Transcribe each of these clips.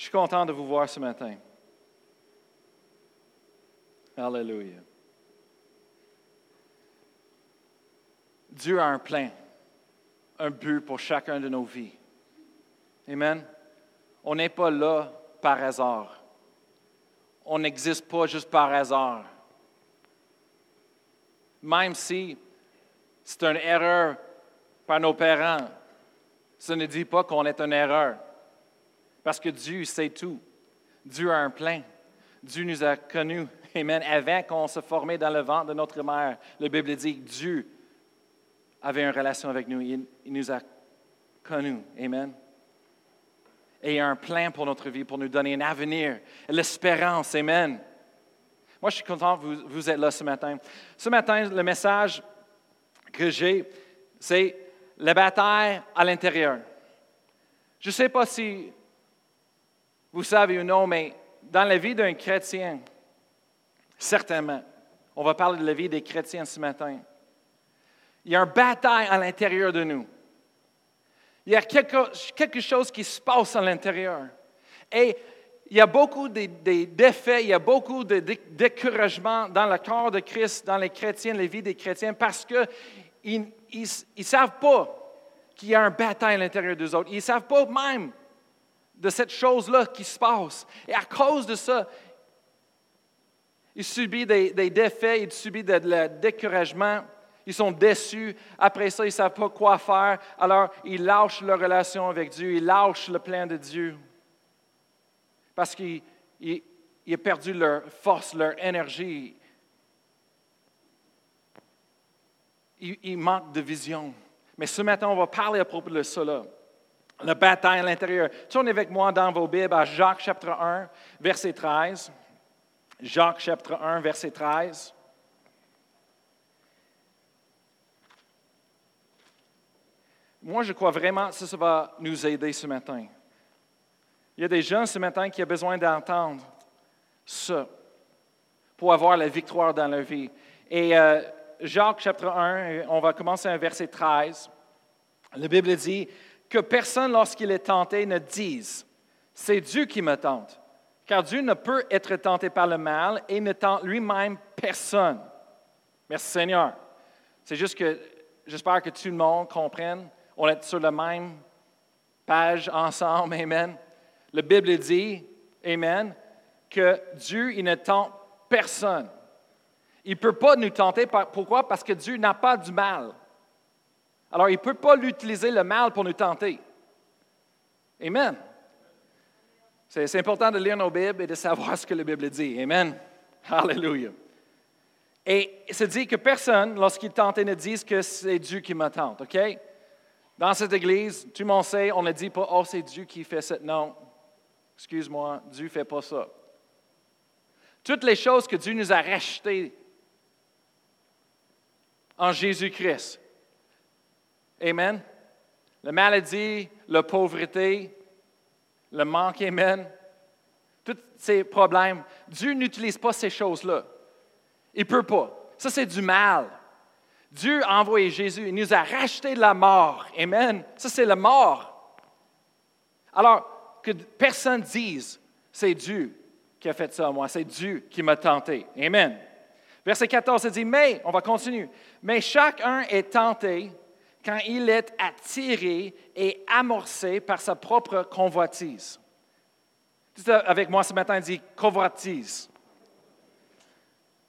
Je suis content de vous voir ce matin. Alléluia. Dieu a un plein, un but pour chacun de nos vies. Amen. On n'est pas là par hasard. On n'existe pas juste par hasard. Même si c'est une erreur par nos parents, ça ne dit pas qu'on est une erreur. Parce que Dieu sait tout. Dieu a un plein. Dieu nous a connus. Amen. Avant qu'on se formait dans le ventre de notre mère, la Bible dit que Dieu avait une relation avec nous. Il, nous a connus. Amen. Et il a un plan pour notre vie, pour nous donner un avenir, l'espérance. Amen. Moi, je suis content que vous, vous êtes là ce matin. Ce matin, le message que j'ai, c'est la bataille à l'intérieur. Je ne sais pas si vous savez ou non, mais dans la vie d'un chrétien, certainement, on va parler de la vie des chrétiens ce matin, il y a une bataille à l'intérieur de nous. Il y a quelque, chose qui se passe à l'intérieur. Et il y a beaucoup de, défaits, il y a beaucoup de, découragement dans le corps de Christ, dans les chrétiens, les vies des chrétiens, parce qu'ils ne savent pas qu'il y a un bataille à l'intérieur des autres. Ils ne savent pas même de cette chose-là qui se passe. Et à cause de ça, ils subissent des, des défaits, ils subissent de, découragement, ils sont déçus. Après ça, ils ne savent pas quoi faire. Alors, ils lâchent leur relation avec Dieu, ils lâchent le plan de Dieu. Parce qu'ils ont perdu leur force, leur énergie. Ils, ils manquent de vision. Mais ce matin, on va parler à propos de cela la bataille à l'intérieur. Tournez avec moi dans vos Bibles à Jacques chapitre 1, verset 13. Jacques chapitre 1, verset 13. Moi, je crois vraiment que ça, va nous aider ce matin. Il y a des gens ce matin qui ont besoin d'entendre ça pour avoir la victoire dans leur vie. Et euh, Jacques chapitre 1, on va commencer un verset 13. La Bible dit, que personne, lorsqu'il est tenté, ne dise, c'est Dieu qui me tente. Car Dieu ne peut être tenté par le mal et ne tente lui-même personne. Merci Seigneur. C'est juste que j'espère que tout le monde comprenne. On est sur la même page ensemble. Amen. La Bible dit, Amen, que Dieu, il ne tente personne. Il ne peut pas nous tenter. Pourquoi? Parce que Dieu n'a pas du mal. Alors, il ne peut pas l'utiliser le mal pour nous tenter. Amen. C'est important de lire nos Bibles et de savoir ce que la Bible dit. Amen. Hallelujah. Et se dit que personne, lorsqu'il tente, ne dise que c'est Dieu qui me tente. OK? Dans cette église, tout le monde sait, on ne dit pas, oh, c'est Dieu qui fait ça. Non. Excuse-moi, Dieu ne fait pas ça. Toutes les choses que Dieu nous a rachetées en Jésus-Christ, Amen. La maladie, la pauvreté, le manque, Amen. Tous ces problèmes. Dieu n'utilise pas ces choses-là. Il ne peut pas. Ça, c'est du mal. Dieu a envoyé Jésus. Il nous a racheté de la mort. Amen. Ça, c'est la mort. Alors, que personne dise, c'est Dieu qui a fait ça à moi. C'est Dieu qui m'a tenté. Amen. Verset 14, il dit, mais, on va continuer, mais chacun est tenté quand il est attiré et amorcé par sa propre convoitise. Avec moi ce matin, dit convoitise.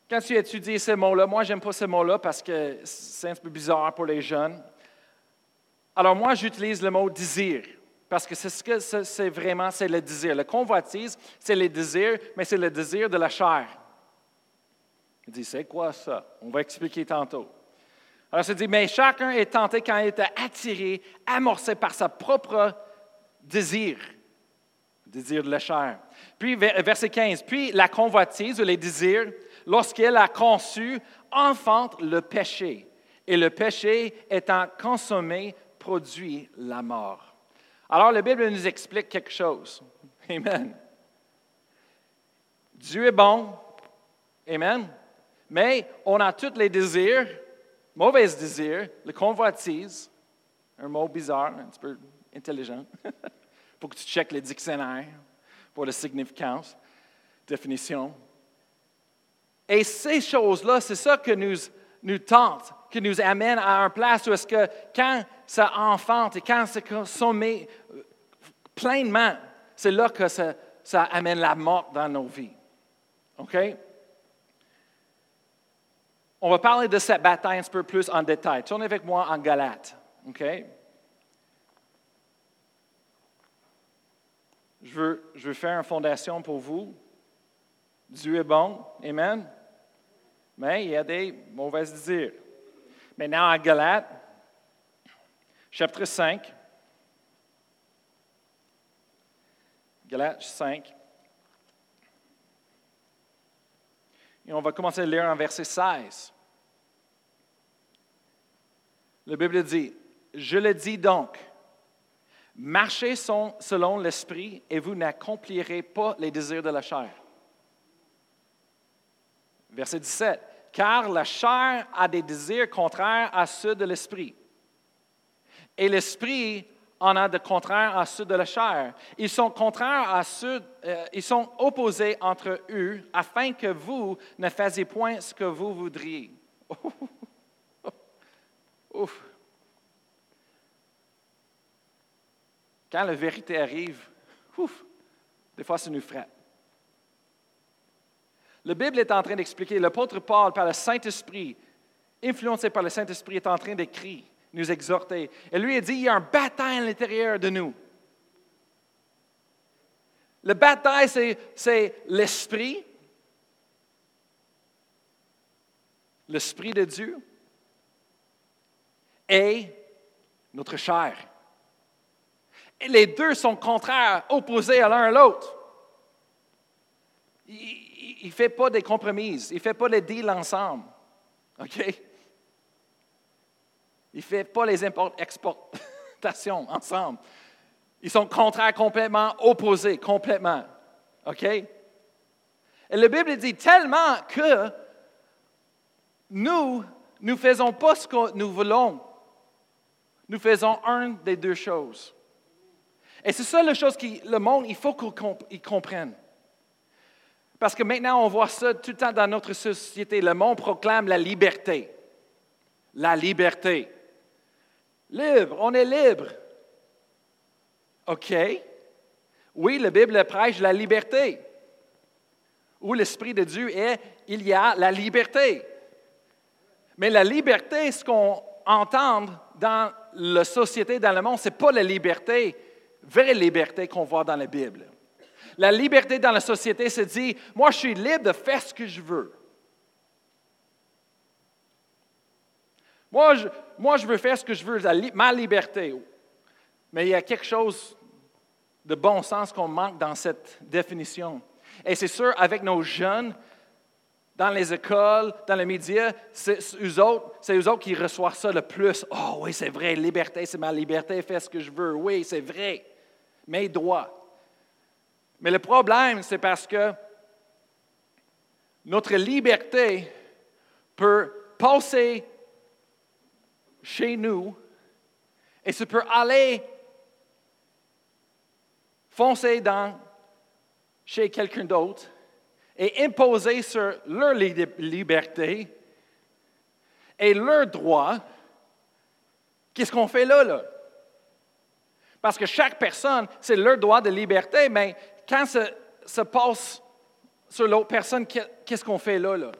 Quand tu étudies ces mots-là, moi, j'aime pas ces mots-là parce que c'est un peu bizarre pour les jeunes. Alors, moi, j'utilise le mot désir parce que c'est ce que c'est vraiment, c'est le désir. Le convoitise, c'est le désir, mais c'est le désir de la chair. Il dit, c'est quoi ça? On va expliquer tantôt. Alors, ça dit, mais chacun est tenté quand il est attiré, amorcé par sa propre désir, désir de la chair. Puis, verset 15, puis la convoitise ou les désirs, lorsqu'elle a conçu, enfante le péché. Et le péché, étant consommé, produit la mort. Alors, la Bible nous explique quelque chose. Amen. Dieu est bon. Amen. Mais on a tous les désirs Mauvais désir, le convoitise, un mot bizarre, un petit peu intelligent, pour que tu checkes les dictionnaires, pour la significance, définition. Et ces choses-là, c'est ça que nous, nous tente, qui nous amène à un place où est-ce que quand ça enfante et quand c'est consommé euh, pleinement, c'est là que ça, ça amène la mort dans nos vies. OK? On va parler de cette bataille un peu plus en détail. Tournez avec moi en Galate. OK? Je veux, je veux faire une fondation pour vous. Dieu est bon. Amen. Mais il y a des mauvaises désirs. Maintenant, en Galate, chapitre 5. Galates 5. Et on va commencer à lire en verset 16. La Bible dit, Je le dis donc, marchez selon l'Esprit et vous n'accomplirez pas les désirs de la chair. Verset 17, Car la chair a des désirs contraires à ceux de l'Esprit. Et l'Esprit en a de contraires à ceux de la chair. Ils sont contraires à ceux, euh, ils sont opposés entre eux, afin que vous ne fassiez point ce que vous voudriez. Ouf. Quand la vérité arrive, ouf, des fois ça nous frappe. La Bible est en train d'expliquer, l'apôtre Paul, par le Saint-Esprit, influencé par le Saint-Esprit, est en train d'écrire nous exhorter. Et lui a dit, il y a un bataille à l'intérieur de nous. Le bataille, c'est l'esprit, l'esprit de Dieu et notre chair. Et les deux sont contraires, opposés à l'un à l'autre. Il ne fait pas des compromis, il ne fait pas les deals ensemble. OK? Il ne fait pas les exportations ensemble. Ils sont contraires complètement, opposés complètement. OK? Et la Bible dit tellement que nous, nous ne faisons pas ce que nous voulons. Nous faisons un des deux choses. Et c'est ça la chose que le monde, il faut qu'il comprenne. Parce que maintenant, on voit ça tout le temps dans notre société. Le monde proclame la liberté. La liberté. Libre, on est libre. OK. Oui, la Bible prêche la liberté. Où l'Esprit de Dieu est, il y a la liberté. Mais la liberté, ce qu'on entend dans la société, dans le monde, ce n'est pas la liberté, vraie liberté qu'on voit dans la Bible. La liberté dans la société, c'est dit, moi je suis libre de faire ce que je veux. Moi je, veux faire ce que je veux, ma liberté. Mais il y a quelque chose de bon sens qu'on manque dans cette définition. Et c'est sûr, avec nos jeunes, dans les écoles, dans les médias, c'est eux autres, c'est eux autres qui reçoivent ça le plus. Oh oui, c'est vrai, liberté, c'est ma liberté, fais ce que je veux. Oui, c'est vrai. Mes droits. Mais le problème, c'est parce que notre liberté peut passer chez nous et ça peut aller foncer dans, chez quelqu'un d'autre et imposer sur leur liberté et leurs droits. Qu'est-ce qu'on fait là, là? Parce que chaque personne, c'est leur droit de liberté, mais quand ça se passe sur l'autre personne, qu'est-ce qu'on fait là, là?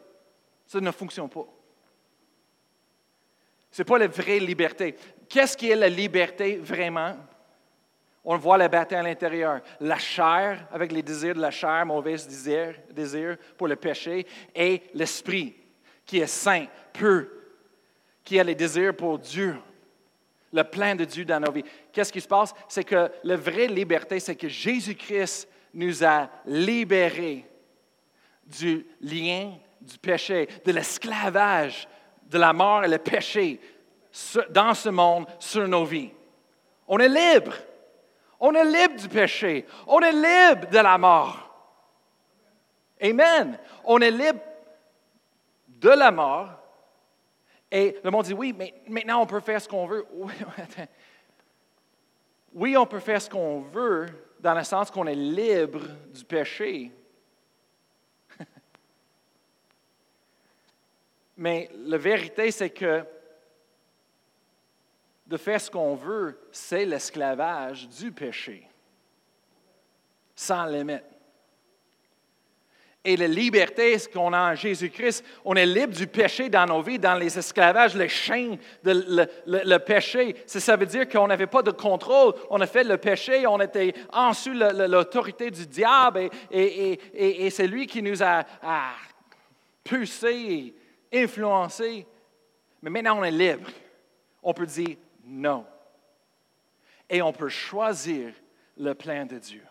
Ça ne fonctionne pas. Ce n'est pas la vraie liberté. Qu'est-ce qui est la liberté vraiment? On voit la bataille à l'intérieur. La chair, avec les désirs de la chair, mauvais désirs, désir pour le péché, et l'esprit, qui est saint, pur, qui a les désirs pour Dieu, le plein de Dieu dans nos vies. Qu'est-ce qui se passe? C'est que la vraie liberté, c'est que Jésus-Christ nous a libérés du lien du péché, de l'esclavage de la mort et le péché dans ce monde, sur nos vies. On est libre. On est libre du péché. On est libre de la mort. Amen. On est libre de la mort. Et le monde dit, oui, mais maintenant on peut faire ce qu'on veut. Oui, on peut faire ce qu'on veut, dans le sens qu'on est libre du péché. Mais la vérité, c'est que de faire ce qu'on veut, c'est l'esclavage du péché, sans limite. Et la liberté qu'on a en Jésus-Christ, on est libre du péché dans nos vies, dans les esclavages, les chaînes, de, le, péché. Ça, veut dire qu'on n'avait pas de contrôle. On a fait le péché, on était en sous l'autorité du diable et, c'est lui qui nous a, a poussé, influencé. Mais maintenant, on est libre. On peut dire non. Et on peut choisir le plan de Dieu.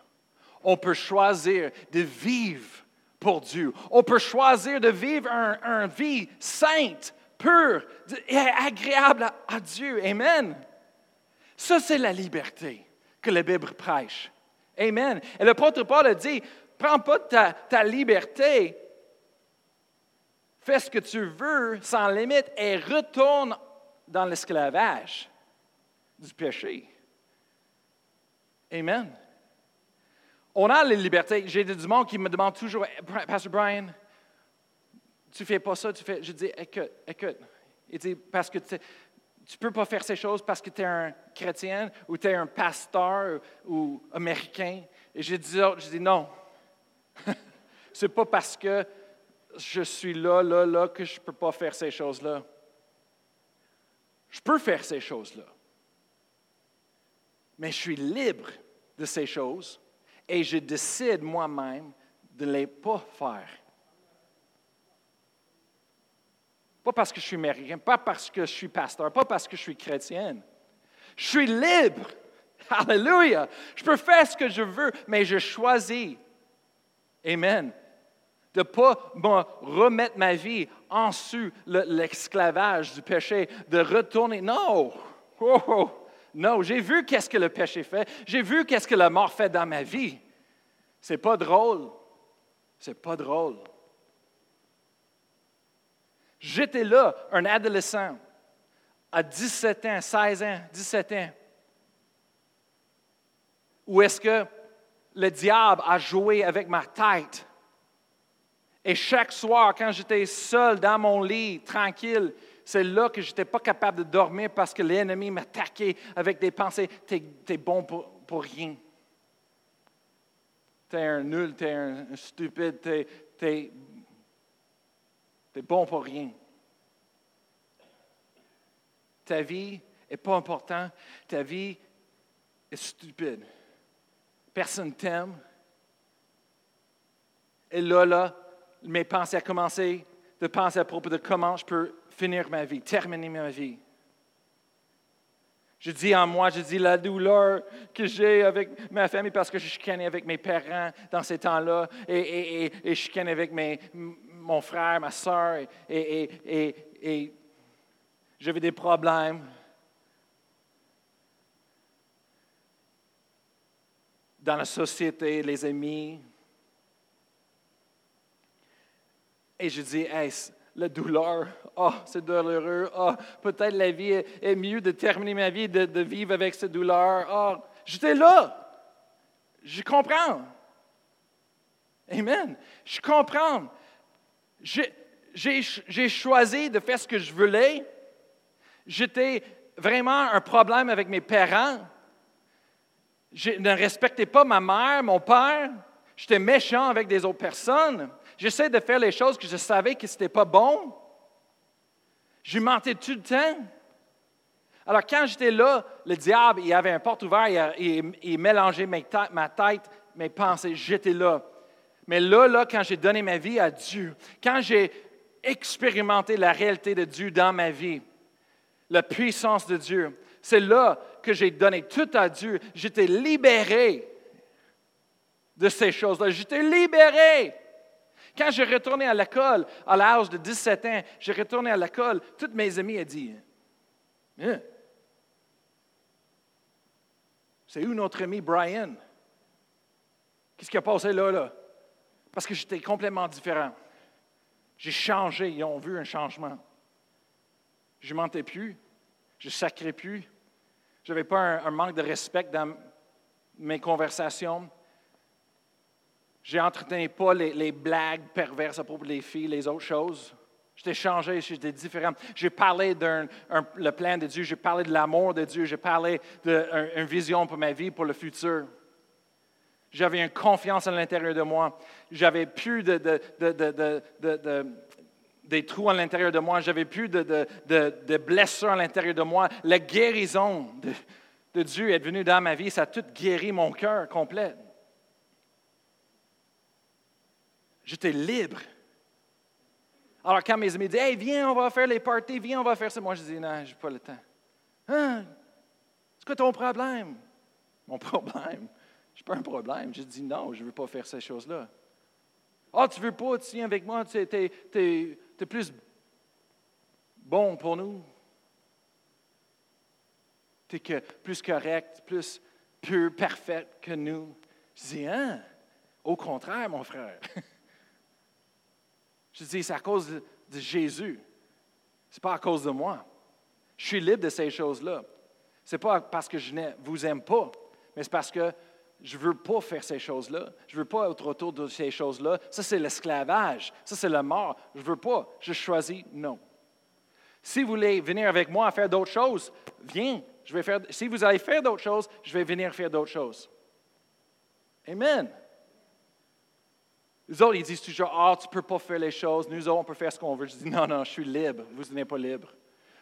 On peut choisir de vivre pour Dieu. On peut choisir de vivre une vie sainte, pure et agréable à, Dieu. Amen. Ça, c'est la liberté que la Bible prêche. Amen. Et l'apôtre Paul a dit, prends pas ta liberté, fais ce que tu veux sans limite et retourne dans l'esclavage du péché. Amen. On a les libertés. J'ai du monde qui me demande toujours, Pasteur Brian, tu fais pas ça, tu fais. Je dis, écoute, écoute. Il dit, parce que tu ne peux pas faire ces choses parce que tu es un chrétien ou tu es un pasteur ou américain. Et je dis, je dis non. Ce n'est pas parce que je suis là, là, là que je ne peux pas faire ces choses-là. Je peux faire ces choses-là. Mais je suis libre de ces choses et je décide moi-même de ne les pas faire. Pas parce que je suis américain, pas parce que je suis pasteur, pas parce que je suis chrétienne. Je suis libre. Alléluia. Je peux faire ce que je veux, mais je choisis. Amen. De ne pas me remettre ma vie en dessous l'esclavage du péché, de retourner. Non. Oh, oh. Non, j'ai vu qu'est-ce que le péché fait. J'ai vu qu'est-ce que la mort fait dans ma vie. C'est pas drôle. C'est pas drôle. J'étais là, un adolescent, à 17 ans, 16 ans, 17 ans, où est-ce que le diable a joué avec ma tête. Et chaque soir, quand j'étais seul dans mon lit, tranquille, c'est là que je n'étais pas capable de dormir parce que l'ennemi m'attaquait avec des pensées. Tu es, bon pour, rien. Tu es un nul, tu es un, stupide, tu es, bon pour rien. Ta vie n'est pas importante. Ta vie est stupide. Personne t'aime. Et là, là, mes pensées ont commencé de penser à propos de comment je peux finir ma vie, terminer ma vie. Je dis en moi, je dis la douleur que j'ai avec ma famille parce que je chicanais avec mes parents dans ces temps-là et, et, et, et je chicanais avec mes, mon frère, ma soeur et j'avais des problèmes. Dans la société, les amis. Et je dis, hey, la douleur. oh, c'est douloureux. oh, peut-être la vie est, mieux de terminer ma vie, de, de vivre avec cette douleur. oh, j'étais là. Je comprends. Amen. Je comprends. J'ai choisi de faire ce que je voulais. J'étais vraiment un problème avec mes parents. Je ne respectais pas ma mère, mon père. J'étais méchant avec des autres personnes. J'essaie de faire les choses que je savais que ce n'était pas bon. Je mentais tout le temps. Alors, quand j'étais là, le diable, il avait un porte ouvert, il, il, mélangeait ma tête, mes pensées. J'étais là. Mais là, là, quand j'ai donné ma vie à Dieu, quand j'ai expérimenté la réalité de Dieu dans ma vie, la puissance de Dieu, c'est là que j'ai donné tout à Dieu. J'étais libéré de ces choses-là. J'étais libéré. Quand j'ai retourné à l'école, à l'âge de 17 ans, j'ai retourné à l'école, toutes mes amies ont dit hein? C'est où notre ami Brian? Qu'est-ce qui a passé là, là? Parce que j'étais complètement différent. J'ai changé, ils ont vu un changement. Je mentais plus, je ne sacrais plus. Je n'avais pas un, manque de respect dans mes conversations. J'ai entretenu pas les, les blagues perverses à propos des filles, les autres choses. J'étais changé, j'étais différent. J'ai parlé d'un le plan de Dieu, j'ai parlé de l'amour de Dieu, j'ai parlé d'une vision pour ma vie, pour le futur. J'avais une confiance à l'intérieur de moi. J'avais plus de, des trous à l'intérieur de moi. J'avais plus de, blessures à l'intérieur de moi. La guérison de, Dieu est venue dans ma vie. Ça a tout guéri mon cœur complet. J'étais libre. Alors, quand mes amis disent Hey, viens, on va faire les parties, viens, on va faire ça, moi je dis Non, je n'ai pas le temps. Hein? C'est quoi ton problème? Mon problème? Je pas un problème. Je dis non, je ne veux pas faire ces choses-là. Ah, oh, tu veux pas, tu viens avec moi, tu es, plus bon pour nous. Tu es plus correct, plus pur, parfait que nous. Je dis, hein? Au contraire, mon frère. Je dis, c'est à cause de, Jésus. Ce n'est pas à cause de moi. Je suis libre de ces choses-là. Ce n'est pas parce que je ne vous aime pas, mais c'est parce que je ne veux pas faire ces choses-là. Je ne veux pas être autour de ces choses-là. Ça, c'est l'esclavage. Ça, c'est la mort. Je ne veux pas. Je choisis non. Si vous voulez venir avec moi à faire d'autres choses, viens. Je vais faire, si vous allez faire d'autres choses, je vais venir faire d'autres choses. Amen. Les autres, ils disent toujours, ah, tu ne peux pas faire les choses, nous autres, on peut faire ce qu'on veut. Je dis, non, non, je suis libre, vous n'êtes pas libre.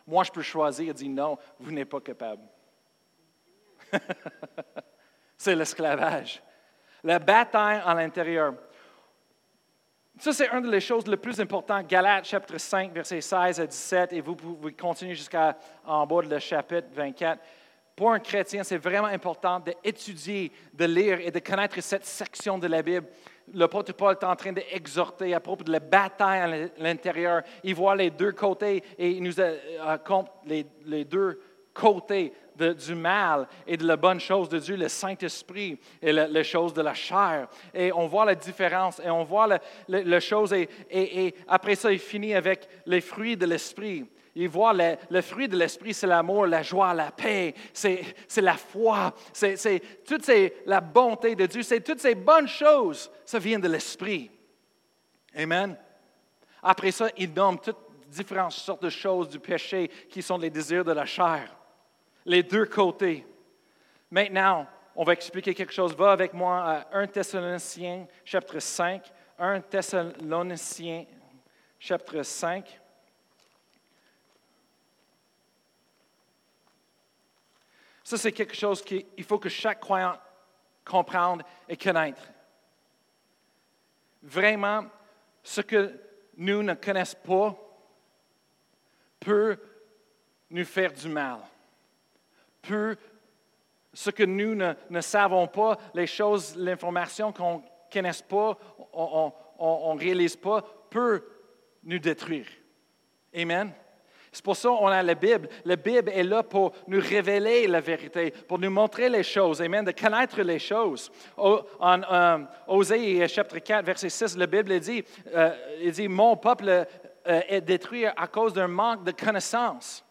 Moi, je peux choisir, il dit, non, vous n'êtes pas capable. c'est l'esclavage. La bataille à l'intérieur. Ça, c'est une des choses les plus importantes. Galates, chapitre 5, versets 16 à 17, et vous pouvez continuer jusqu'en bas de le chapitre 24. Pour un chrétien, c'est vraiment important d'étudier, de lire et de connaître cette section de la Bible. L'apôtre Paul est en train d'exhorter à propos de la bataille à l'intérieur. Il voit les deux côtés et il nous raconte les, les deux côtés du mal et de la bonne chose de Dieu, le Saint-Esprit et les choses de la chair. Et on voit la différence et on voit la, chose. et, et, après ça, il finit avec les fruits de l'Esprit. Il voit le, fruit de l'esprit, c'est l'amour, la joie, la paix, c'est la foi, c'est toute la bonté de Dieu, c'est toutes ces bonnes choses, ça vient de l'esprit. Amen. Après ça, il nomme toutes différentes sortes de choses du péché qui sont les désirs de la chair. Les deux côtés. Maintenant, on va expliquer quelque chose. Va avec moi à 1 Thessaloniciens, chapitre 5. 1 Thessaloniciens, chapitre 5. Ça, c'est quelque chose qu'il faut que chaque croyant comprenne et connaisse. Vraiment, ce que nous ne connaissons pas peut nous faire du mal. Peut, ce que nous ne, savons pas, les choses, l'information qu'on ne connaisse pas, on ne réalise pas, peut nous détruire. Amen. C'est pour ça qu'on a la Bible. La Bible est là pour nous révéler la vérité, pour nous montrer les choses, amen, de connaître les choses. En euh, Osée chapitre 4, verset 6, la Bible dit, euh, il dit Mon peuple euh, est détruit à cause d'un manque de connaissance.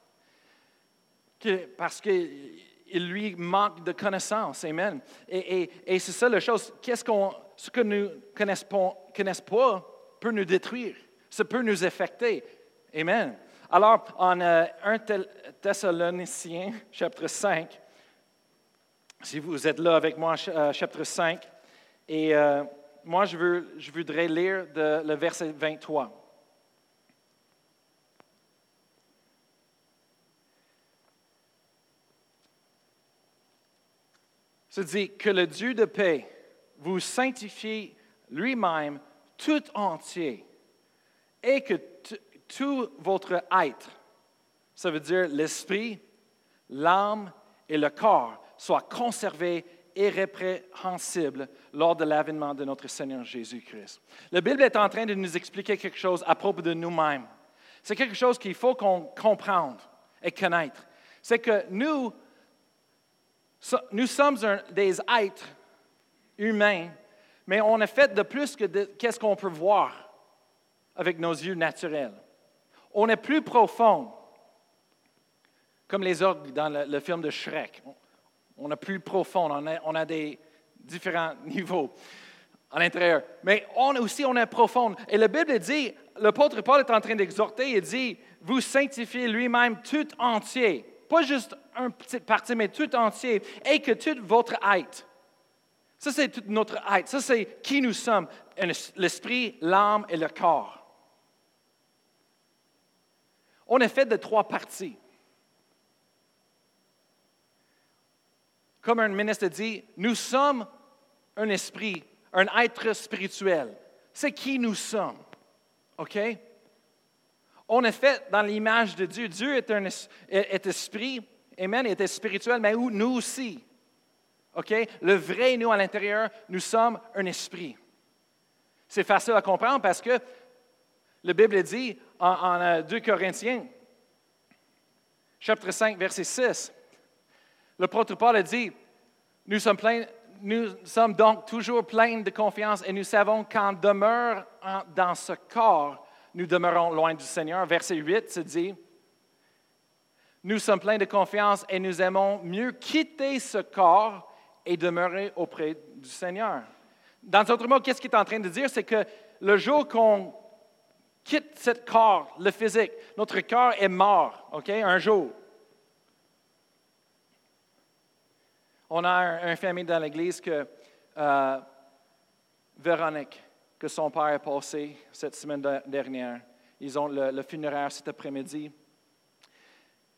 parce qu'il lui manque de connaissance. Amen. Et, c'est ça la chose. Qu'est-ce qu'on, ce que nous connaissons connaissons pas peut nous détruire. Ça peut nous affecter. Amen. Alors, en 1 euh, Thessaloniciens, chapitre 5, si vous êtes là avec moi, euh, chapitre 5, et euh, moi, je, voudrais lire le verset 23. Se dit que le Dieu de paix vous sanctifie lui-même tout entier et que tout votre être, ça veut dire l'esprit, l'âme et le corps, soient conservés irrépréhensibles lors de l'avènement de notre Seigneur Jésus-Christ. La Bible est en train de nous expliquer quelque chose à propos de nous-mêmes. C'est quelque chose qu'il faut qu'on comprenne et connaître. C'est que nous, nous sommes des êtres humains, mais on est fait de plus que qu'est-ce qu'on peut voir avec nos yeux naturels on est plus profond, comme les orgues dans le, film de Shrek. On a plus profond, on a, des différents niveaux à l'intérieur. Mais aussi, on est profond. Et la Bible dit, l'apôtre Paul est en train d'exhorter, il dit, vous sanctifiez lui-même tout entier. Pas juste un petit partie, mais tout entier. Et que toute votre être. Ça, c'est toute notre être. Ça, c'est qui nous sommes. L'esprit, l'âme et le corps. On est fait de trois parties. Comme un ministre dit, nous sommes un esprit, un être spirituel. C'est qui nous sommes. OK? On est fait dans l'image de Dieu. Dieu est, un, esprit, Amen, est spirituel, mais nous aussi. OK? Le vrai nous à l'intérieur, nous sommes un esprit. C'est facile à comprendre parce que la Bible dit en, 2 Corinthiens, chapitre 5, verset 6, le Paul a dit, nous sommes, donc toujours pleins de confiance et nous savons qu'en demeure dans ce corps, nous demeurons loin du Seigneur. Verset 8 se dit, nous sommes pleins de confiance et nous aimons mieux quitter ce corps et demeurer auprès du Seigneur. Dans d'autres mots, qu'est-ce qu'il est en train de dire? C'est que le jour qu'on quitte ce corps, le physique. Notre corps est mort, OK, un jour. On a un, famille dans l'Église que euh, Véronique, que son père est passé cette semaine dernière. Ils ont le, funéraire cet après-midi.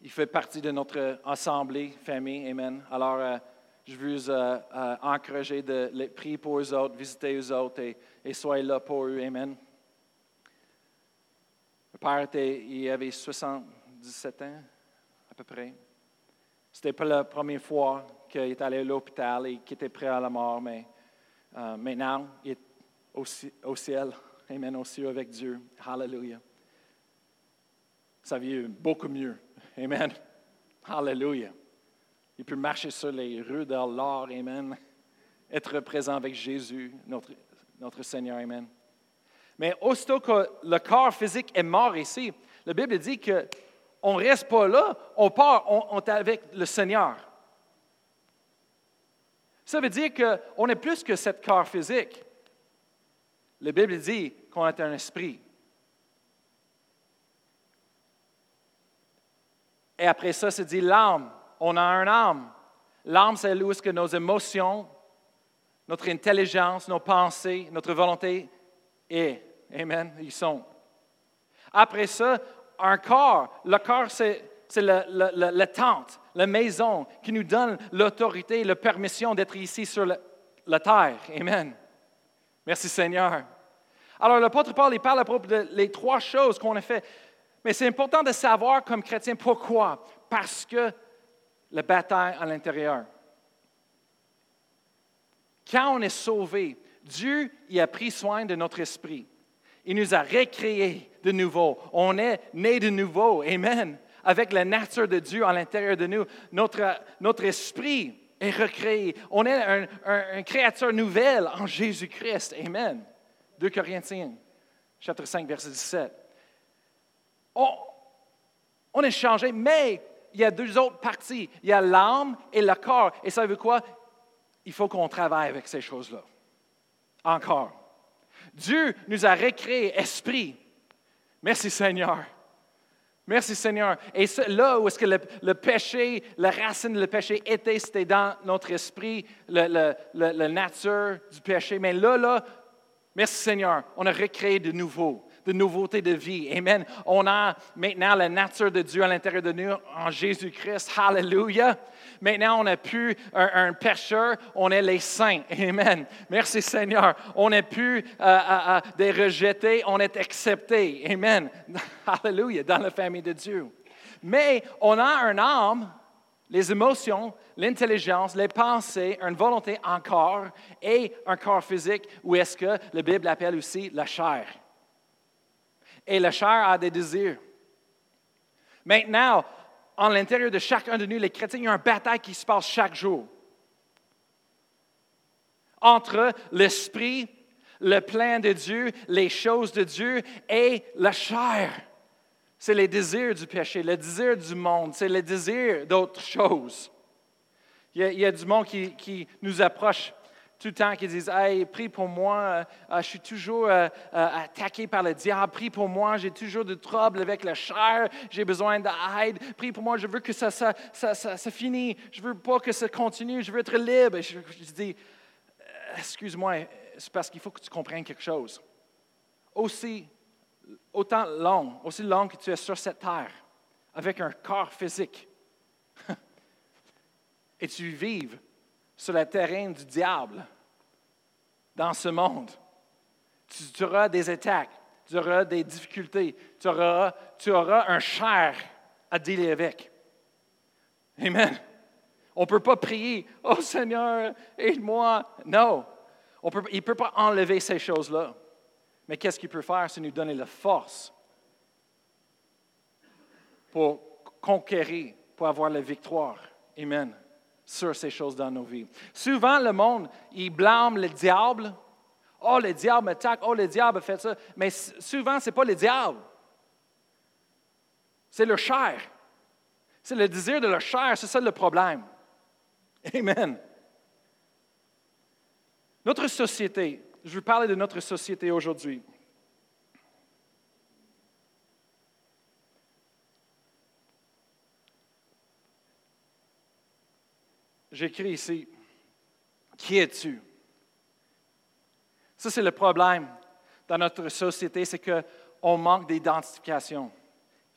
Il fait partie de notre assemblée, famille, Amen. Alors, euh, je veux euh, encourager de les prier pour eux autres, visiter eux autres et soyez là pour eux, Amen. Père il avait 77 ans, à peu près. C'était pas la première fois qu'il est allé à l'hôpital et qu'il était prêt à la mort, mais euh, maintenant, il est au, ciel. Amen, aussi avec Dieu. Hallelujah. Ça vit beaucoup mieux. Amen. Hallelujah. Il peut marcher sur les rues de l'or. Amen. Être présent avec Jésus, notre Seigneur. Amen. Mais aussitôt que le corps physique est mort ici, la Bible dit qu'on ne reste pas là, on part, on, est avec le Seigneur. Ça veut dire qu'on est plus que ce corps physique. La Bible dit qu'on est un esprit. Et après ça, c'est dit l'âme. On a un âme. L'âme, c'est là où que nos émotions, notre intelligence, nos pensées, notre volonté est. Amen. Ils sont. Après ça, un corps. Le corps, c'est, la tente, la maison qui nous donne l'autorité, la permission d'être ici sur la, terre. Amen. Merci Seigneur. Alors, l'apôtre Paul, il parle à propos des trois choses qu'on a fait. Mais c'est important de savoir comme chrétien pourquoi. Parce que la bataille à l'intérieur. Quand on est sauvé, Dieu y a pris soin de notre esprit. Il nous a recréés de nouveau. On est né de nouveau. Amen. Avec la nature de Dieu à l'intérieur de nous. Notre, notre esprit est recréé. On est une un, créature nouvelle en Jésus-Christ. Amen. 2 Corinthiens, chapitre 5, verset 17. On, on est changé, mais il y a deux autres parties. Il y a l'âme et le corps. Et ça veut quoi? Il faut qu'on travaille avec ces choses-là. Encore. Dieu nous a recréé esprit. Merci Seigneur. Merci Seigneur. Et là où est-ce que le, péché, la racine du péché était, c'était dans notre esprit, la nature du péché. Mais là, là, merci Seigneur, on a recréé de nouveau de nouveauté de vie. Amen. On a maintenant la nature de Dieu à l'intérieur de nous en Jésus-Christ. Hallelujah. Maintenant, on n'a plus un, un, on est les saints. Amen. Merci Seigneur. On n'est plus euh, euh, euh, des rejetés, on est acceptés. Amen. Hallelujah, dans la famille de Dieu. Mais on a un âme, les émotions, l'intelligence, les pensées, une volonté encore et un corps physique, ou est-ce que la Bible appelle aussi la chair et la chair a des désirs. Maintenant, en l'intérieur de chacun de nous, les chrétiens, il y a une bataille qui se passe chaque jour entre l'esprit, le plein de Dieu, les choses de Dieu et la chair. C'est les désirs du péché, le désir du monde, c'est le désir d'autres choses. Il y a, du monde qui nous approche tout le temps, qui disent Hey, prie pour moi, euh, euh, je suis toujours euh, euh, attaqué par le diable, prie pour moi, j'ai toujours du trouble avec la chair, j'ai besoin d'aide, prie pour moi, je veux que ça, ça, ça, ça, finisse, je veux pas que ça continue, je veux être libre. Je, dis Excuse-moi, c'est parce qu'il faut que tu comprennes quelque chose. Aussi, autant long, aussi long que tu es sur cette terre, avec un corps physique, et tu vives sur le terrain du diable, dans ce monde, tu, auras des attaques, tu auras des difficultés, tu auras, un chair à dealer avec. Amen. On ne peut pas prier, Oh Seigneur, aide-moi. Non, il ne peut pas enlever ces choses-là. Mais qu'est-ce qu'il peut faire? C'est nous donner la force pour conquérir, pour avoir la victoire. Amen. Sur ces choses dans nos vies. Souvent, le monde, il blâme le diable. Oh, le diable m'attaque. Oh, le diable fait ça. Mais souvent, ce n'est pas le diable. C'est le chair. C'est le désir de la chair. C'est ça le problème. Amen. Notre société, je veux parler de notre société aujourd'hui. J'écris ici, qui es-tu? Ça, c'est le problème dans notre société, c'est qu'on manque d'identification.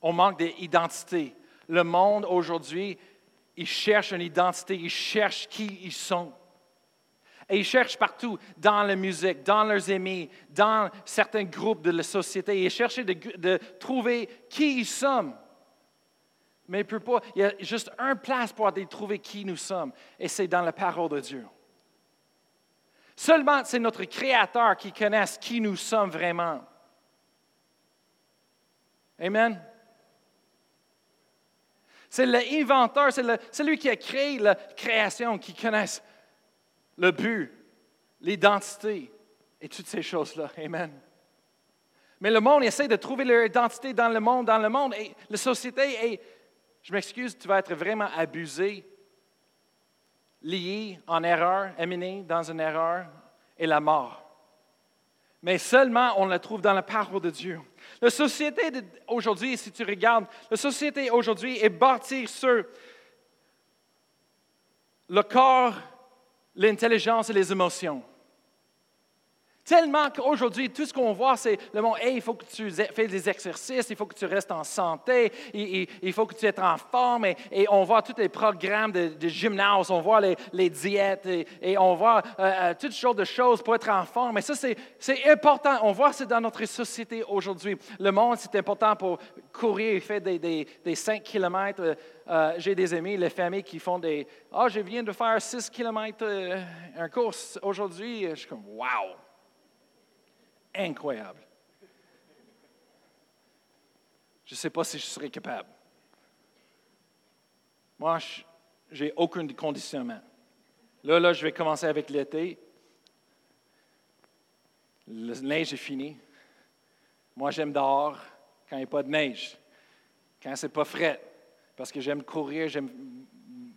On manque d'identité. Le monde aujourd'hui, il cherche une identité, il cherche qui ils sont. Et ils cherchent partout, dans la musique, dans leurs amis, dans certains groupes de la société. Ils cherchent de, de trouver qui ils sommes. Mais il peut pas. Il y a juste une place pour aller trouver qui nous sommes, et c'est dans la parole de Dieu. Seulement, c'est notre Créateur qui connaît qui nous sommes vraiment. Amen. C'est l'inventeur, c'est celui qui a créé la création, qui connaît le but, l'identité et toutes ces choses-là. Amen. Mais le monde essaie de trouver leur identité dans le monde, dans le monde, et la société est, je m'excuse, tu vas être vraiment abusé, lié en erreur, amené dans une erreur, et la mort. Mais seulement on la trouve dans la parole de Dieu. La société aujourd'hui, si tu regardes, la société aujourd'hui est bâtie sur le corps, l'intelligence et les émotions. Tellement qu'aujourd'hui, tout ce qu'on voit, c'est le monde, hey, il faut que tu fais des exercices, il faut que tu restes en santé, il, faut que tu sois en forme, et, et on voit tous les programmes de, gymnase, on voit les, diètes, et, et on voit euh, euh, toutes sortes de choses pour être en forme. Et ça, c'est c'est important. On voit ça dans notre société aujourd'hui. Le monde, c'est important pour courir, faire des, des, des 5 kilomètres. Euh, J'ai des amis, les familles qui font des, ah, je viens de faire 6 kilomètres, euh, course aujourd'hui. Je suis comme, wow! Incroyable. Je ne sais pas si je serais capable. Moi, j'ai aucun conditionnement. Là, là, je vais commencer avec l'été. Le neige est fini. Moi, j'aime dehors quand il n'y a pas de neige, quand c'est pas frais, parce que j'aime courir, j'aime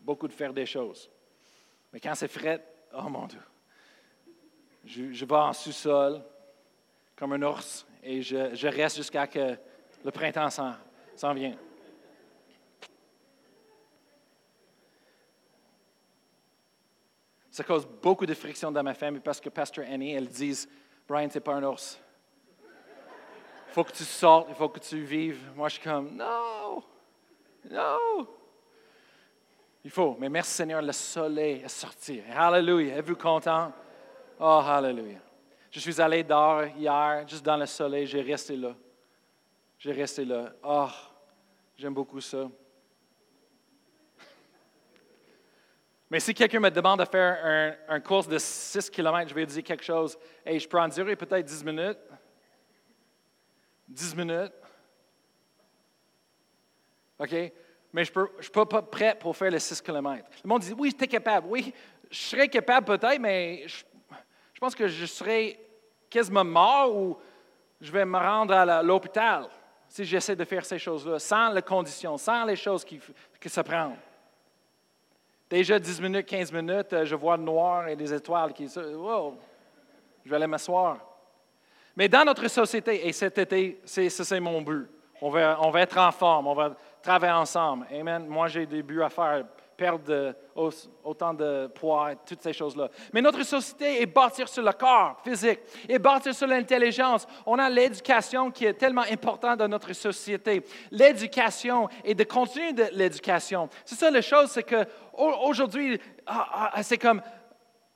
beaucoup de faire des choses. Mais quand c'est frais, oh mon Dieu, je vais en sous-sol, comme un ours et je, reste jusqu'à que le printemps s'en, vient. Ça cause beaucoup de friction dans ma famille parce que Pasteur Annie, elle dit Brian, c'est pas un ours. Il faut que tu sortes, il faut que tu vives. Moi, je suis comme Non, non. Il faut, mais merci Seigneur, le soleil est sorti. Hallelujah. Êtes-vous content? Oh, hallelujah. Je suis allé dehors hier, juste dans le soleil, j'ai resté là. J'ai resté là. Oh, j'aime beaucoup ça. Mais si quelqu'un me demande de faire un, un course de 6 km, je vais dire quelque chose. Hey, je peux en durer peut-être 10 minutes? 10 minutes. OK? Mais je ne suis pas, prêt pour faire les 6 km. Le monde dit Oui, tu es capable. Oui, je serais capable peut-être, mais je pense que je serais quasiment mort ou je vais me rendre à l'hôpital si j'essaie de faire ces choses-là, sans les conditions, sans les choses qui, que ça prend. Déjà 10 minutes, 15 minutes, euh, je vois le noir et des étoiles qui wow, je vais aller m'asseoir. Mais dans notre société, et cet été, c'est, c'est mon but. On va, on va être en forme, on va travailler ensemble. Amen. Moi, j'ai des buts à faire perdre autant de poids, toutes ces choses-là. Mais notre société est bâtie sur le corps physique, est bâtie sur l'intelligence. On a l'éducation qui est tellement importante dans notre société. L'éducation et de continuer l'éducation. C'est ça la chose, c'est que aujourd'hui, ah, ah, c'est comme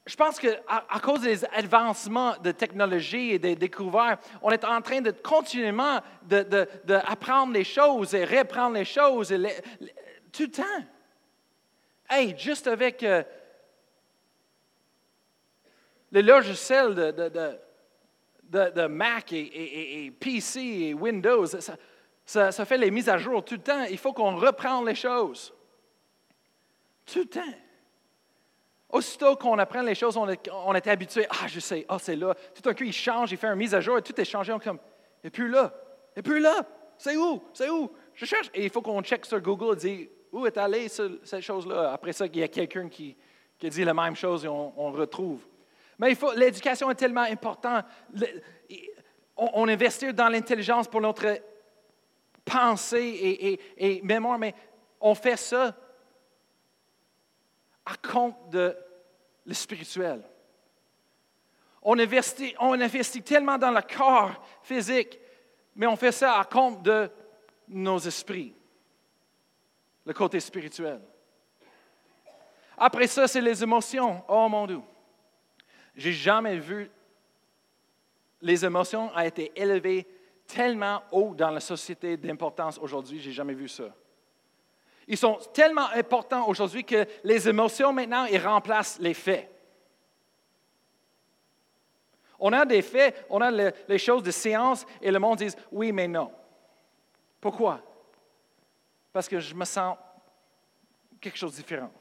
je pense qu'à à cause des avancements de technologie et des découvertes, on est en train de continuellement d'apprendre les choses et reprendre les choses tout le temps. Hey, juste avec euh, le logiciel de, de, Mac et, PC et Windows, ça, ça, fait les mises à jour tout le temps. Il faut qu'on reprenne les choses. Tout le temps. Aussitôt qu'on apprend les choses, on est habitué. Ah, je sais, ah, c'est là. Tout d'un coup, il change, il fait une mise à jour et tout est changé. On est comme, et plus là, et plus là. C'est où? C'est où? Je cherche. Et il faut qu'on check sur Google et dire, où est allée cette chose-là? Après ça, il y a quelqu'un qui, qui dit la même chose et on, retrouve. Mais l'éducation est tellement importante. on, investit dans l'intelligence pour notre pensée et, et, mémoire, mais on fait ça à compte de le spirituel. On investit, on investit tellement dans le corps physique, mais on fait ça à compte de nos esprits le côté spirituel. Après ça, c'est les émotions. Oh mon Dieu. J'ai jamais vu les émotions ont été élevées tellement haut dans la société d'importance aujourd'hui, j'ai jamais vu ça. Ils sont tellement importants aujourd'hui que les émotions maintenant, ils remplacent les faits. On a des faits, on a les choses de science et le monde dit oui, mais non. Pourquoi? Parce que je me sens quelque chose de différent.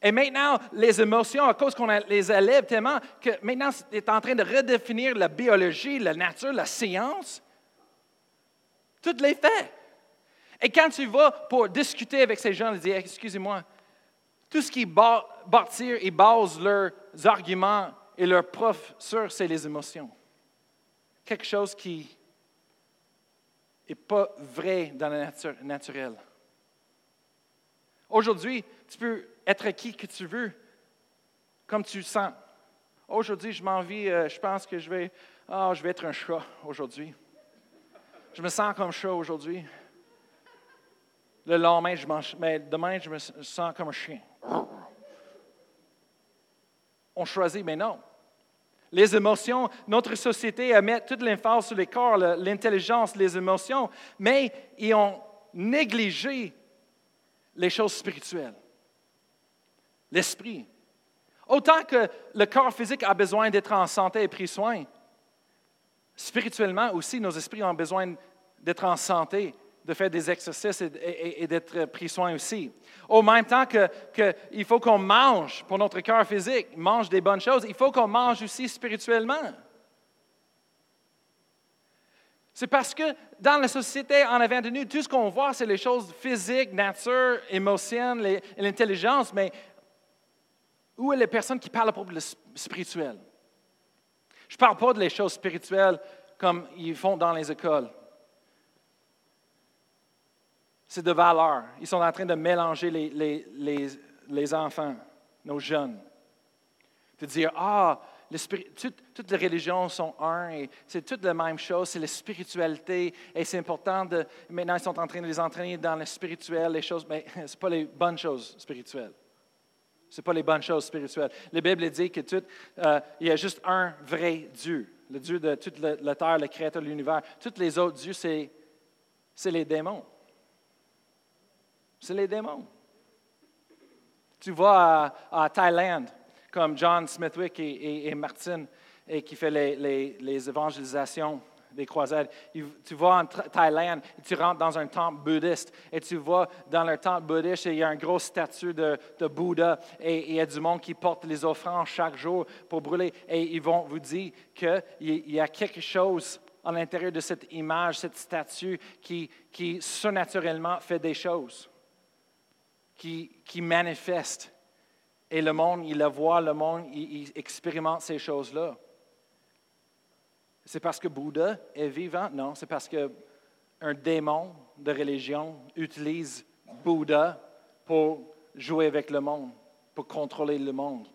Et maintenant, les émotions, à cause qu'on les élève tellement, que maintenant, es en train de redéfinir la biologie, la nature, la science. Toutes les faits. Et quand tu vas pour discuter avec ces gens, ils disent Excusez-moi, tout ce qui bâtir et base leurs arguments et leurs preuves sur, c'est les émotions. Quelque chose qui n'est pas vrai dans la nature naturelle. Aujourd'hui, tu peux être qui que tu veux, comme tu sens. Aujourd'hui, je m'envie, euh, je pense que je vais, oh, je vais être un chat aujourd'hui. Je me sens comme chat aujourd'hui. Le lendemain, je mange, mais demain, je me sens comme un chien. On choisit, mais non les émotions. Notre société met toute l'emphase sur les corps, l'intelligence, les émotions, mais ils ont négligé les choses spirituelles. L'esprit. Autant que le corps physique a besoin d'être en santé et pris soin, spirituellement aussi, nos esprits ont besoin d'être en santé de faire des exercices et, d'être pris soin aussi. Au même temps qu'il faut qu'on mange pour notre cœur physique, mange des bonnes choses, il faut qu'on mange aussi spirituellement. C'est parce que dans la société en avant de nous, tout ce qu'on voit, c'est les choses physiques, nature, émotions, l'intelligence, mais où est les personnes qui parlent pour le spirituel? Je ne parle pas de les choses spirituelles comme ils font dans les écoles c'est de valeur. Ils sont en train de mélanger les, les, enfants, nos jeunes. De dire, ah, toutes, les religions sont un et c'est toutes la même chose, c'est la spiritualité et c'est important de. Maintenant, ils sont en train de les entraîner dans le spirituel, les choses, mais ce n'est pas les bonnes choses spirituelles. Ce pas les bonnes choses spirituelles. La Bible dit que tout, euh, il y a juste un vrai Dieu, le Dieu de toute la terre, le créateur de l'univers. Tous les autres dieux, c'est les démons. C'est les démons. Tu vas à, Thaïlande, comme John Smithwick et, Martin, et qui fait les, évangélisations des croisades. Tu vas en Thaïlande et tu rentres dans un temple bouddhiste et tu vas dans le temple bouddhiste et il y a une grosse statue de, Bouddha et, il y a du monde qui porte les offrandes chaque jour pour brûler et ils vont vous dire qu'il y a quelque chose à l'intérieur de cette image, cette statue qui, qui surnaturellement fait des choses qui, manifeste Et le monde, il le voit, le monde, il, il expérimente ces choses-là. C'est parce que Bouddha est vivant? Non, c'est parce qu'un démon de religion utilise Bouddha pour jouer avec le monde, pour contrôler le monde.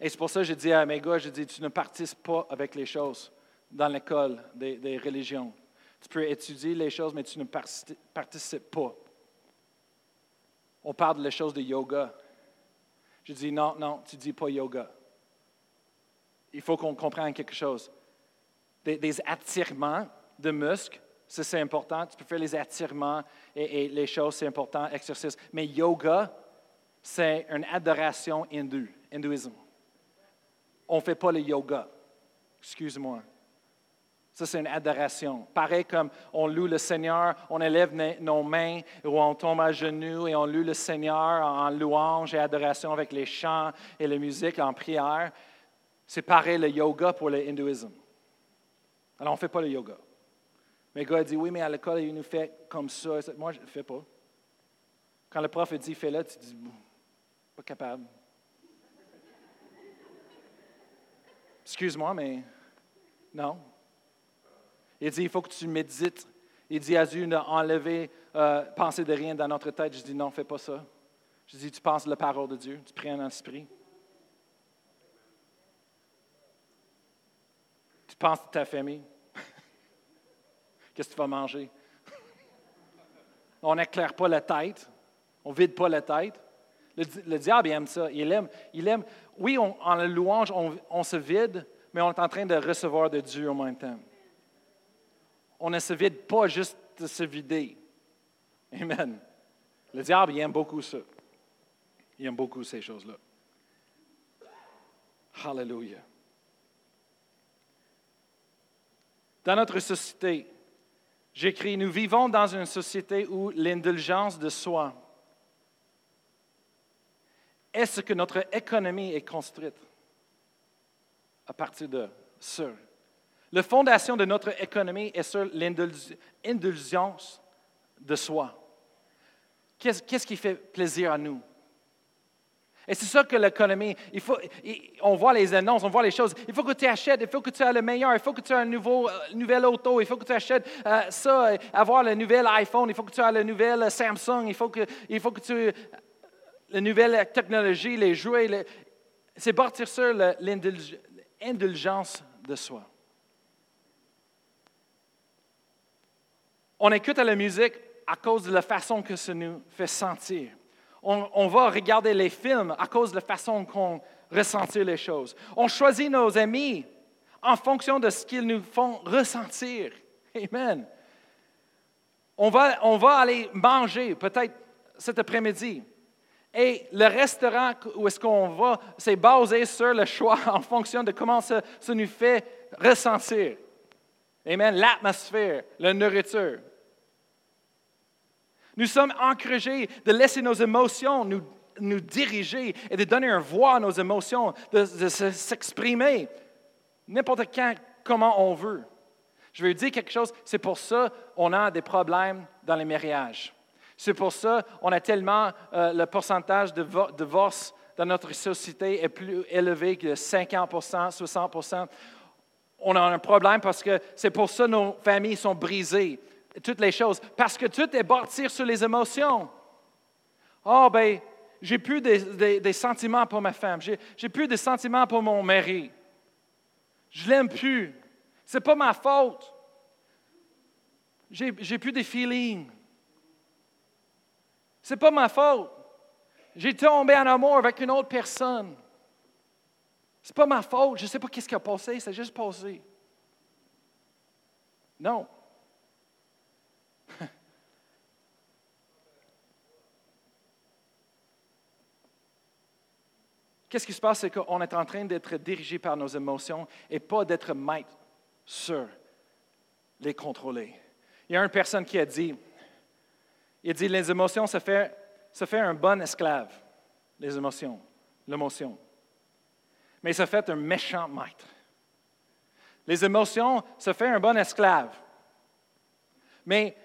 Et c'est pour ça que je dis à mes gars, je dis, tu ne participes pas avec les choses dans l'école des, des, religions. Tu peux étudier les choses, mais tu ne participes pas. On parle des choses de yoga. Je dis, non, non, tu dis pas yoga. Il faut qu'on comprenne quelque chose. Des, des attirements de muscles, ça c'est important. Tu peux faire les attirements et, et les choses, c'est important, exercice. Mais yoga, c'est une adoration hindoue, hindouisme. On ne fait pas le yoga. Excuse-moi. Ça, c'est une adoration. Pareil comme on loue le Seigneur, on élève nos mains ou on tombe à genoux et on loue le Seigneur en louange et adoration avec les chants et la musique en prière. C'est pareil le yoga pour le hindouisme. Alors, on ne fait pas le yoga. Mais le gars dit, oui, mais à l'école, il nous fait comme ça. Moi, je ne fais pas. Quand le prof dit, fais-le, tu dis, pas capable. Excuse-moi, mais non. Il dit, il faut que tu médites. Il dit à Dieu d'enlever, euh, penser de rien dans notre tête. Je dis, non, fais pas ça. Je dis, tu penses la parole de Dieu, tu pries en esprit. Tu penses de ta famille. Qu'est-ce que tu vas manger? on n'éclaire pas la tête, on vide pas la tête. Le, diable il aime ça. Il aime, il aime. Oui, en la louange, on, on se vide, mais on est en train de recevoir de Dieu en même temps on ne se vide pas juste de se vider. Amen. Le diable, il aime beaucoup ça. Il aime beaucoup ces choses-là. Hallelujah. Dans notre société, j'écris, nous vivons dans une société où l'indulgence de soi est ce que notre économie est construite à partir de ça. La fondation de notre économie est sur l'indulgence de soi. Qu'est-ce qui fait plaisir à nous? Et c'est ça que l'économie, il faut, on voit les annonces, on voit les choses. Il faut que tu achètes, il faut que tu aies le meilleur, il faut que tu aies un nouveau, euh, nouvelle auto, il faut que tu achètes euh, ça, avoir le nouvel iPhone, il faut que tu aies le nouvel Samsung, il faut que, il faut que tu la nouvelle technologie, les jouets. c'est partir sur l'indulgence de soi. On écoute la musique à cause de la façon que ça nous fait sentir. On, va regarder les films à cause de la façon qu'on ressentit les choses. On choisit nos amis en fonction de ce qu'ils nous font ressentir. Amen. On va, on va aller manger peut-être cet après-midi. Et le restaurant où est-ce qu'on va, c'est basé sur le choix en fonction de comment ça, ça nous fait ressentir. Amen. L'atmosphère, la nourriture. Nous sommes encouragés de laisser nos émotions nous, nous diriger et de donner un voix à nos émotions, de, s'exprimer n'importe quand, comment on veut. Je veux dire quelque chose, c'est pour ça qu'on a des problèmes dans les mariages. C'est pour ça qu'on a tellement euh, le pourcentage de divorce dans notre société est plus élevé que 50% 60% On a un problème parce que c'est pour ça que nos familles sont brisées toutes les choses, parce que tout est bâti sur les émotions. Oh, ben, j'ai plus des, sentiments pour ma femme, j'ai plus de sentiments pour mon mari. Je l'aime plus. C'est pas ma faute. J'ai plus de feelings. C'est pas ma faute. J'ai tombé en amour avec une autre personne. C'est pas ma faute. Je sais pas qu'est-ce qui a passé, c'est juste passé. Non. Qu'est-ce qui se passe? C'est qu'on est en train d'être dirigé par nos émotions et pas d'être maître sur les contrôler. Il y a une personne qui a dit, il dit, les émotions, fait, ça fait un bon esclave, les émotions, l'émotion. Mais ça fait un méchant maître. Les émotions, ça fait un bon esclave. Mais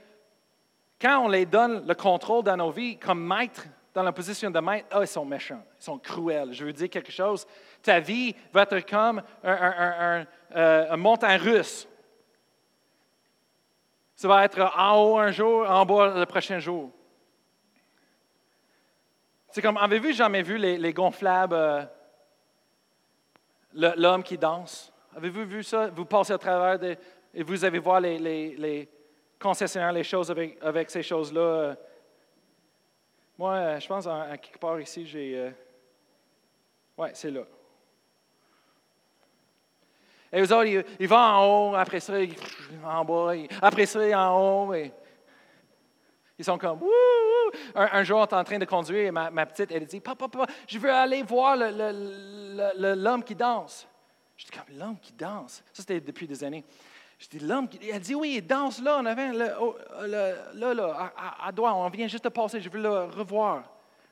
quand on les donne le contrôle dans nos vies comme maître dans la position de maître, ah, ils sont méchants, ils sont cruels. Je veux dire quelque chose. Ta vie va être comme un, euh, montagne russe. Ça va être en haut un jour, en bas le prochain jour. C'est comme, avez-vous jamais vu les, gonflables, euh, l'homme qui danse? Avez-vous vu ça? Vous passez à travers et vous allez voir les, concessionnaires, les choses avec, avec ces choses-là. Euh. Moi, euh, je pense, à, quelque part ici, j'ai. oui, c'est là. Et vous autres, ils, vont en haut, après ça, ils, en bas, après ça, en haut. Et, ils sont comme! Un, jour, on est en train de conduire et ma, petite, elle dit, Papa, papa, je veux aller voir l'homme qui danse. Je dis, comme l'homme qui danse? Ça, c'était depuis des années. Je dis, l'homme. Elle dit, oui, il danse là, on avait, oh, là, là, à, à, on vient juste de passer, je veux le revoir.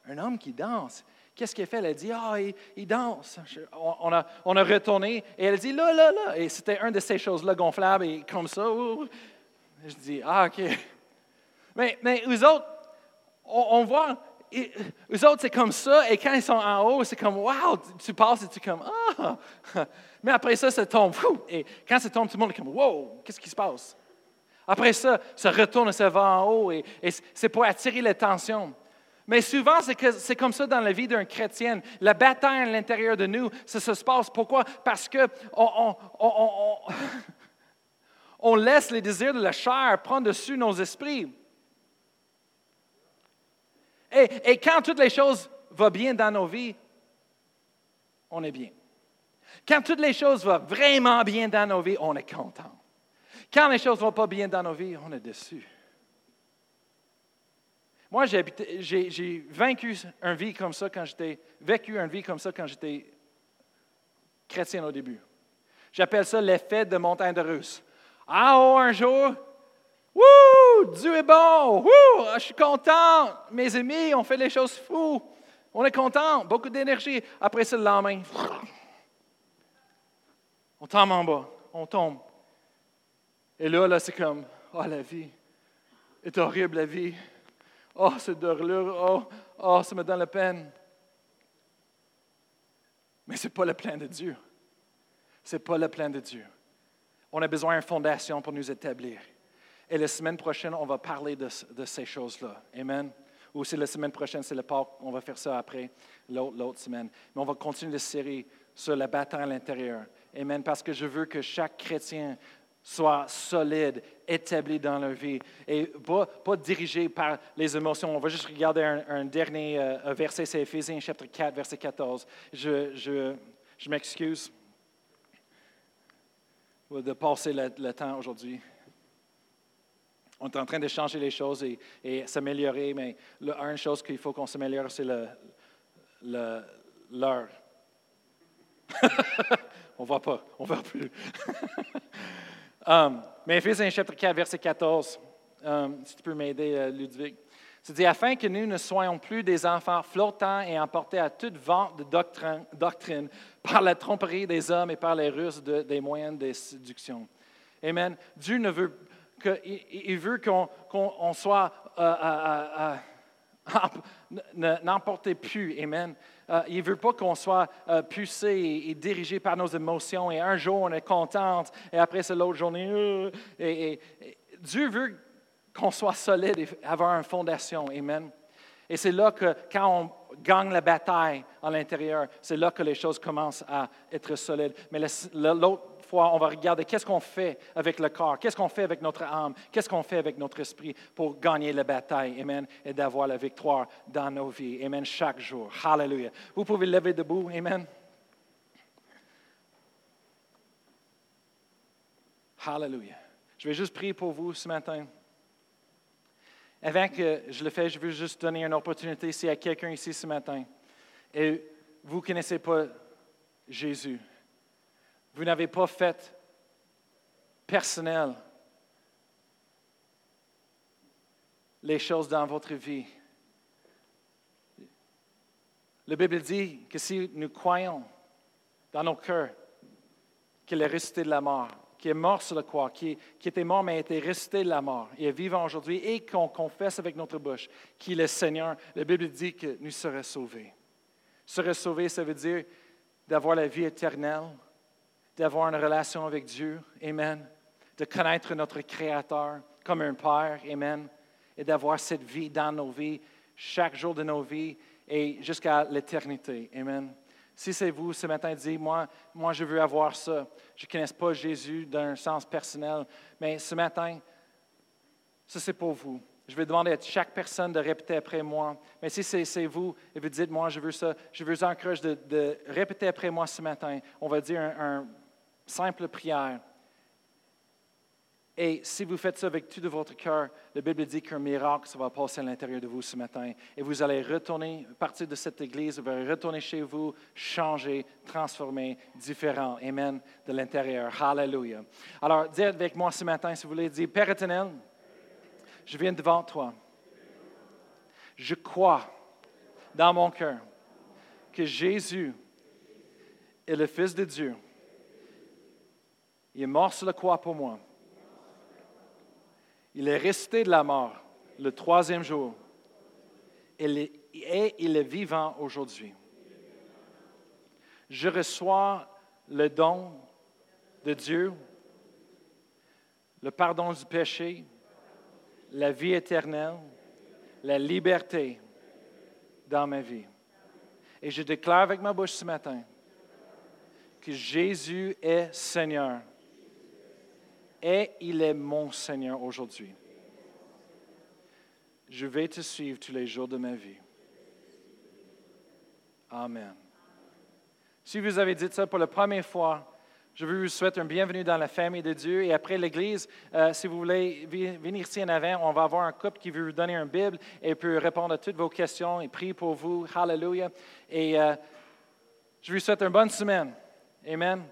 Un homme qui danse. Qu'est-ce qu'il fait? Elle a dit, ah, il, danse. on, a, retourné et elle dit, là, là, là. Et c'était une de ces choses-là gonflables et comme ça. Je dis, ah, OK. Mais, mais autres, on, voit, eux autres, c'est comme ça, et quand ils sont en haut, c'est comme, wow, tu passes et tu es comme, ah! Mais après ça, ça tombe, et quand ça tombe, tout le monde est comme, wow, qu'est-ce qui se passe? Après ça, ça retourne, ça va en haut, et, c'est pour attirer l'attention. Mais souvent, c'est comme ça dans la vie d'un chrétien. La bataille à l'intérieur de nous, ça, se passe. Pourquoi? Parce que on, on laisse les désirs de la chair prendre dessus nos esprits. Et, quand toutes les choses vont bien dans nos vies, on est bien. Quand toutes les choses vont vraiment bien dans nos vies, on est content. Quand les choses ne vont pas bien dans nos vies, on est déçu. Moi, j'ai vaincu une vie comme ça quand j'étais, vécu une vie comme ça quand j'étais chrétien au début. J'appelle ça l'effet de montagne de Russe. Ah, oh, un jour, Wouh! Dieu est bon! Wouh! Je suis content! Mes amis, on fait les choses fous. On est content, beaucoup d'énergie. Après ça, le lendemain, on tombe en bas, on tombe. Et là, là, c'est comme, oh, la vie est horrible, la vie. Oh, cette dorlure, oh, oh, ça me donne la peine. Mais ce n'est pas le plan de Dieu. Ce n'est pas le plan de Dieu. On a besoin d'une fondation pour nous établir. Et la semaine prochaine, on va parler de, ces choses-là. Amen. Ou si la semaine prochaine, c'est le Pâques, on va faire ça après, l'autre semaine. Mais on va continuer la série sur la bataille à l'intérieur. Amen. Parce que je veux que chaque chrétien soit solide, établi dans leur vie et pas, dirigé par les émotions. On va juste regarder un, dernier euh, verset, c'est Éphésiens chapitre 4, verset 14. Je, je, je m'excuse de passer le temps aujourd'hui on est en train de changer les choses et, s'améliorer, mais une chose qu'il faut qu'on s'améliore, c'est l'heure. on ne voit pas, on ne voit plus. um, mais Éphésiens chapitre 4, verset 14, um, si tu peux m'aider, euh, Ludwig. C'est dit, afin que nous ne soyons plus des enfants flottants et emportés à toute vente de doctrine, doctrine par la tromperie des hommes et par les ruses des moyens de séduction. Amen. Dieu ne veut qu'il veut qu'on soit, euh, euh, euh, n'emporte plus, Amen. il ne veut pas qu'on soit poussé et, dirigé par nos émotions. Et un jour, on est contente, et après, c'est l'autre journée. Et, Dieu veut qu'on soit solide et avoir une fondation. Amen. Et c'est là que, quand on gagne la bataille à l'intérieur, c'est là que les choses commencent à être solides. Mais l'autre fois, on va regarder qu'est-ce qu'on fait avec le corps, qu'est-ce qu'on fait avec notre âme, qu'est-ce qu'on fait avec notre esprit pour gagner la bataille, Amen, et d'avoir la victoire dans nos vies, Amen, chaque jour. Hallelujah. Vous pouvez lever debout, Amen. Hallelujah. Je vais juste prier pour vous ce matin. Avant que je le fasse, je veux juste donner une opportunité s'il y a quelqu'un ici ce matin et vous ne connaissez pas Jésus. Vous n'avez pas fait personnel les choses dans votre vie. La Bible dit que si nous croyons dans nos cœurs qu'il est ressuscité de la mort, qui est mort sur la croix, qui, qui était mort mais a été resté de la mort, et est vivant aujourd'hui, et qu'on confesse avec notre bouche qu'il est Seigneur, la Bible dit que nous serons sauvés. Serons sauvés, ça veut dire d'avoir la vie éternelle, d'avoir une relation avec Dieu, Amen, de connaître notre Créateur comme un Père, Amen, et d'avoir cette vie dans nos vies, chaque jour de nos vies et jusqu'à l'éternité, Amen. Si c'est vous ce matin, dites, moi, moi, je veux avoir ça. Je ne connais pas Jésus d'un sens personnel, mais ce matin, ça c'est pour vous. Je vais demander à chaque personne de répéter après moi. Mais si c'est vous et vous dites, moi, je veux ça, je vous encourager de, répéter après moi ce matin. On va dire un simple prière. Et si vous faites ça avec tout de votre cœur, la Bible dit qu'un miracle ça va passer à l'intérieur de vous ce matin. Et vous allez retourner, partir de cette église, vous allez retourner chez vous, changer, transformer, différent. Amen. De l'intérieur. Hallelujah. Alors, dites avec moi ce matin, si vous voulez, dire Père éternel, je viens devant toi. Je crois dans mon cœur que Jésus est le Fils de Dieu. Il est mort sur la croix pour moi il est resté de la mort le troisième jour et il est vivant aujourd'hui. Je reçois le don de Dieu, le pardon du péché, la vie éternelle, la liberté dans ma vie. Et je déclare avec ma bouche ce matin que Jésus est Seigneur et il est mon Seigneur aujourd'hui. Je vais te suivre tous les jours de ma vie. Amen. Si vous avez dit ça pour la première fois, je vous souhaite un bienvenue dans la famille de Dieu. Et après l'Église, euh, si vous voulez venir ici en avant, on va avoir un couple qui veut vous donner une Bible et peut répondre à toutes vos questions et prier pour vous. Hallelujah. Et euh, je vous souhaite une bonne semaine. Amen.